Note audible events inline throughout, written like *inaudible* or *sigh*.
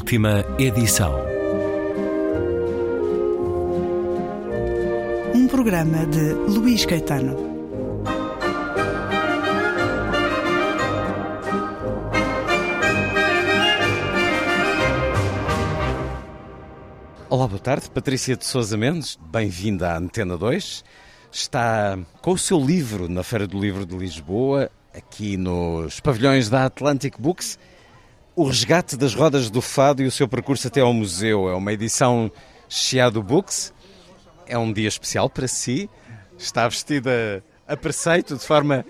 Última edição. Um programa de Luís Caetano. Olá, boa tarde. Patrícia de Sousa Mendes, bem-vinda à Antena 2. Está com o seu livro na Feira do Livro de Lisboa, aqui nos pavilhões da Atlantic Books. O Resgate das Rodas do Fado e o seu percurso até ao museu. É uma edição Chiado Books. É um dia especial para si. Está vestida a preceito, de forma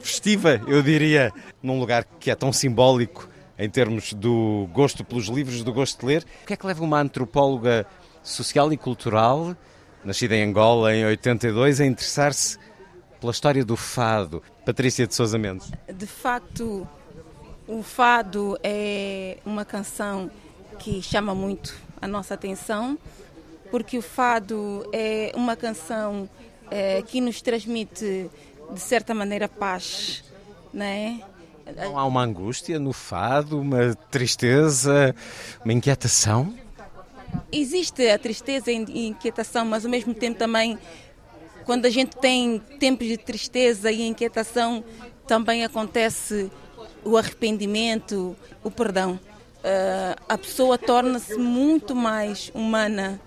festiva, eu diria, num lugar que é tão simbólico em termos do gosto pelos livros, do gosto de ler. O que é que leva uma antropóloga social e cultural, nascida em Angola em 82, a interessar-se pela história do fado? Patrícia de Sousa Mendes. De facto, o fado é uma canção que chama muito a nossa atenção, porque o fado é uma canção é, que nos transmite, de certa maneira, paz, né? Não há uma angústia no fado, uma tristeza, uma inquietação? Existe a tristeza e inquietação, mas ao mesmo tempo também, quando a gente tem tempos de tristeza e inquietação, também acontece o arrependimento, o perdão. Uh, a pessoa torna-se muito mais humana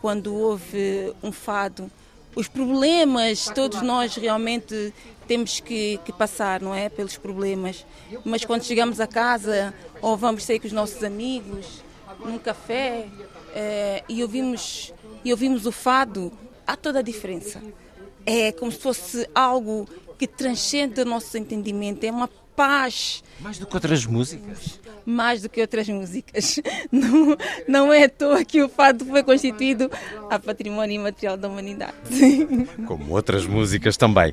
quando houve um fado. Os problemas, todos nós realmente temos que, que, passar, não é? Pelos problemas. Mas quando chegamos a casa ou vamos sair com os nossos amigos, num café, eh, e, ouvimos, e ouvimos o fado, há toda a diferença. É como se fosse algo que transcende o nosso entendimento, é uma paz. Mais do que outras músicas? Mais do que outras músicas. *laughs* Não, não é à toa que o fado foi constituído a património imaterial da humanidade. *laughs* Como outras músicas também.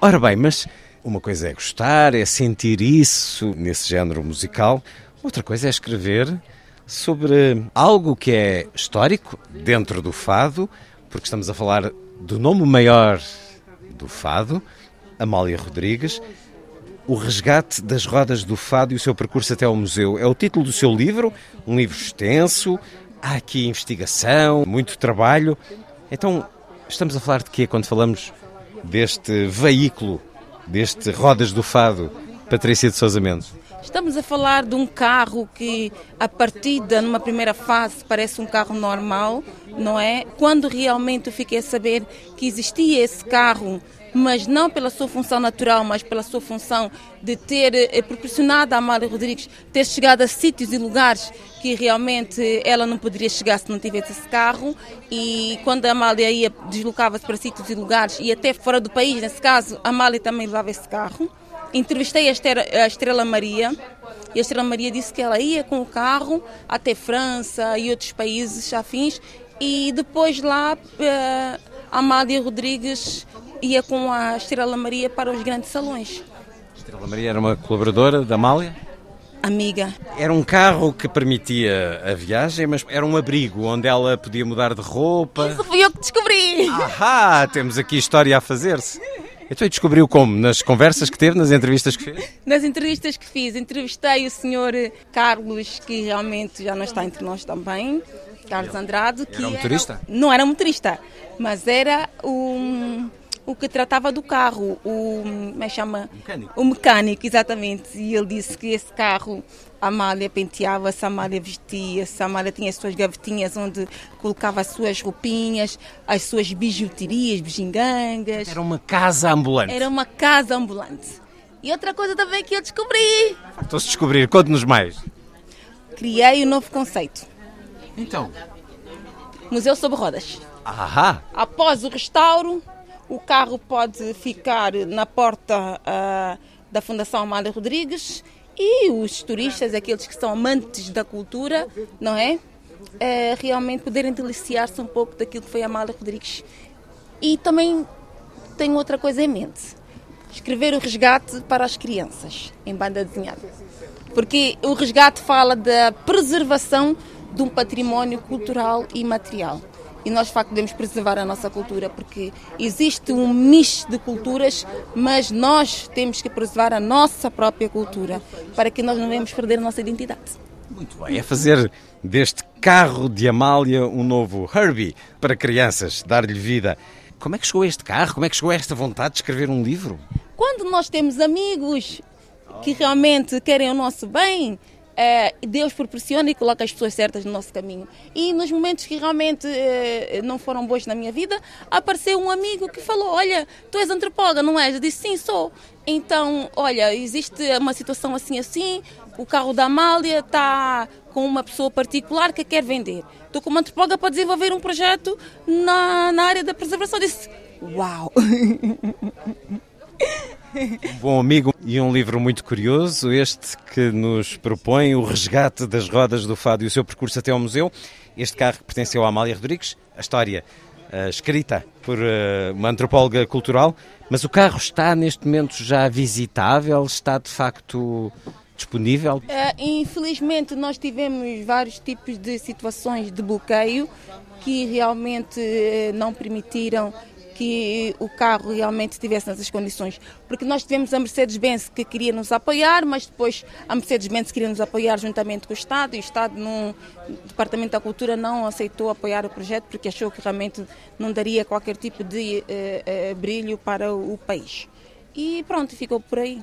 Ora bem, mas uma coisa é gostar, é sentir isso nesse género musical, outra coisa é escrever sobre algo que é histórico dentro do fado, porque estamos a falar do nome maior do fado, Amália Rodrigues, o resgate das rodas do fado e o seu percurso até ao museu. É o título do seu livro, um livro extenso, há aqui investigação, muito trabalho. Então, estamos a falar de quê quando falamos deste veículo, deste Rodas do Fado, Patrícia de Sousa Mendes? Estamos a falar de um carro que, a partida, numa primeira fase, parece um carro normal, não é? Quando realmente fiquei a saber que existia esse carro mas não pela sua função natural, mas pela sua função de ter eh, proporcionado a Amália Rodrigues ter chegado a sítios e lugares que realmente ela não poderia chegar se não tivesse esse carro. E quando a Amália ia, deslocava-se para sítios e lugares, e até fora do país, nesse caso, a Amália também levava esse carro. Entrevistei a Estrela, a Estrela Maria, e a Estrela Maria disse que ela ia com o carro até França e outros países afins, e depois lá eh, a Amália Rodrigues ia com a Estrela Maria para os grandes salões. Estrela Maria era uma colaboradora da Amália? Amiga. Era um carro que permitia a viagem, mas era um abrigo onde ela podia mudar de roupa. Isso fui eu que descobri! Ahá, temos aqui história a fazer-se. Então e descobriu como? Nas conversas que teve, nas entrevistas que fez? Nas entrevistas que fiz, entrevistei o senhor Carlos, que realmente já não está entre nós também, Carlos Andrade. Que era motorista? Era, não era motorista, mas era um o que tratava do carro, o, como é chama? Mecânico. O mecânico, exatamente. E ele disse que esse carro, a Amália penteava-se, a Amália vestia-se, a Amália tinha as suas gavetinhas onde colocava as suas roupinhas, as suas bijuterias, bugigangas. Era uma casa ambulante. Era uma casa ambulante. E outra coisa também que eu descobri. Estou-se descobrir, conte-nos mais. Criei um novo conceito. Então? Museu sobre rodas. Ahá! Após o restauro, o carro pode ficar na porta uh, da Fundação Amália Rodrigues e os turistas, aqueles que são amantes da cultura, não é? é realmente poderem deliciar-se um pouco daquilo que foi Amália Rodrigues. E também tenho outra coisa em mente: escrever o resgate para as crianças, em banda desenhada. Porque o resgate fala da preservação de um património cultural e material e nós de facto devemos preservar a nossa cultura porque existe um mix de culturas, mas nós temos que preservar a nossa própria cultura para que nós não venhamos perder a nossa identidade. Muito bem, é fazer deste carro de Amália, um novo Herbie para crianças, dar-lhe vida. Como é que chegou este carro? Como é que chegou esta vontade de escrever um livro? Quando nós temos amigos que realmente querem o nosso bem, Deus proporciona e coloca as pessoas certas no nosso caminho. E nos momentos que realmente é, não foram bons na minha vida, apareceu um amigo que falou: Olha, tu és antropóloga, não és? Eu disse: Sim, sou. Então, olha, existe uma situação assim assim, o carro da Amália está com uma pessoa particular que quer vender. Estou como antropóloga para desenvolver um projeto na, na área da preservação. Eu disse: Uau! *laughs* Um bom amigo e um livro muito curioso, este que nos propõe o resgate das rodas do fado e o seu percurso até ao museu. Este carro pertenceu a Amália Rodrigues, a história uh, escrita por uh, uma antropóloga cultural, mas o carro está neste momento já visitável, está de facto disponível? Uh, infelizmente nós tivemos vários tipos de situações de bloqueio que realmente não permitiram que o carro realmente estivesse nessas condições. Porque nós tivemos a Mercedes-Benz que queria nos apoiar, mas depois a Mercedes-Benz queria nos apoiar juntamente com o Estado e o Estado, no Departamento da Cultura, não aceitou apoiar o projeto porque achou que realmente não daria qualquer tipo de uh, uh, brilho para o país. E pronto, ficou por aí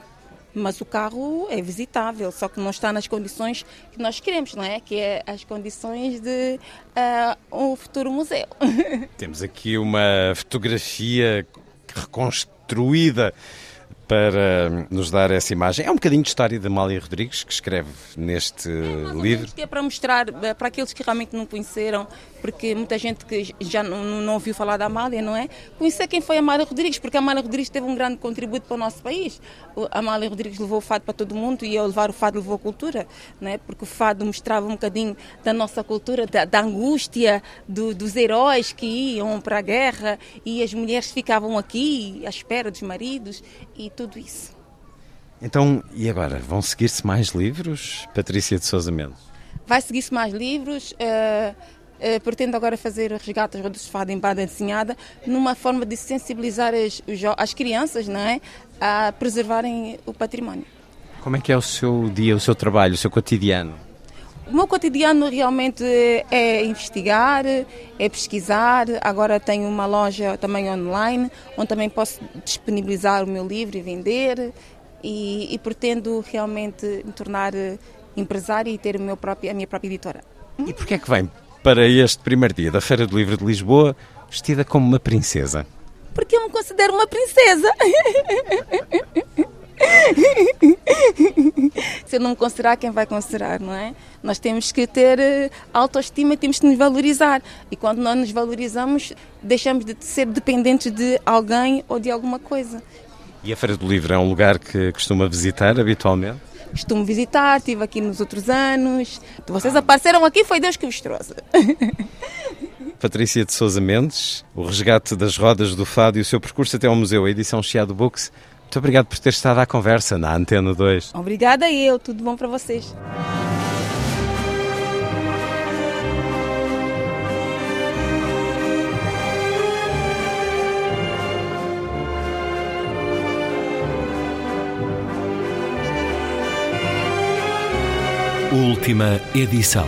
mas o carro é visitável, só que não está nas condições que nós queremos, não é? Que é as condições de uh, um futuro museu. *laughs* Temos aqui uma fotografia reconstruída para nos dar essa imagem. É um bocadinho de história da Amália Rodrigues, que escreve neste é, livro. Que é para mostrar eh, para aqueles que realmente não conheceram, porque muita gente que já não, não ouviu falar da Amália, não é? Conhecer quem foi a Amália Rodrigues, porque a Amália Rodrigues teve um grande contributo para o nosso país. A Amália Rodrigues levou o fado para todo mundo e ao levar o fado levou a cultura, não é? Porque o fado mostrava um bocadinho da nossa cultura, da, da angústia do, dos heróis que iam para a guerra e as mulheres ficavam aqui à espera dos maridos e tudo isso. Então, e agora? Vão seguir-se mais livros, Patrícia de Sousa Mendes? Vai seguir-se mais livros. Uh, pretendo agora fazer resgates de fado em banda desenhada, numa forma de sensibilizar as, as crianças não é? a preservarem o património. Como é que é o seu dia, o seu trabalho, o seu cotidiano? O meu cotidiano realmente é investigar, é pesquisar. Agora tenho uma loja também online, onde também posso disponibilizar o meu livro e vender. E, e pretendo realmente me tornar empresária e ter meu próprio, a minha própria editora. E porquê é que vem para este primeiro dia da Feira do Livro de Lisboa vestida como uma princesa? Porque eu me considero uma princesa. Se eu não me considerar, quem vai considerar, não é? Nós temos que ter eh, autoestima, temos que nos valorizar. E quando nós nos valorizamos, deixamos de ser dependentes de alguém ou de alguma coisa. E a Feira do Livro é um lugar que costuma visitar habitualmente? Costumo visitar, estive aqui nos outros anos. Vocês apareceram aqui, foi Deus que vos trouxe. *laughs* Patrícia de Sousa Mendes, o resgate das rodas do fado e o seu percurso até ao museu, a edição Chiado Books. Muito obrigado por ter estado à conversa na Antena 2. Obrigada eu, tudo bom para vocês. Última edição.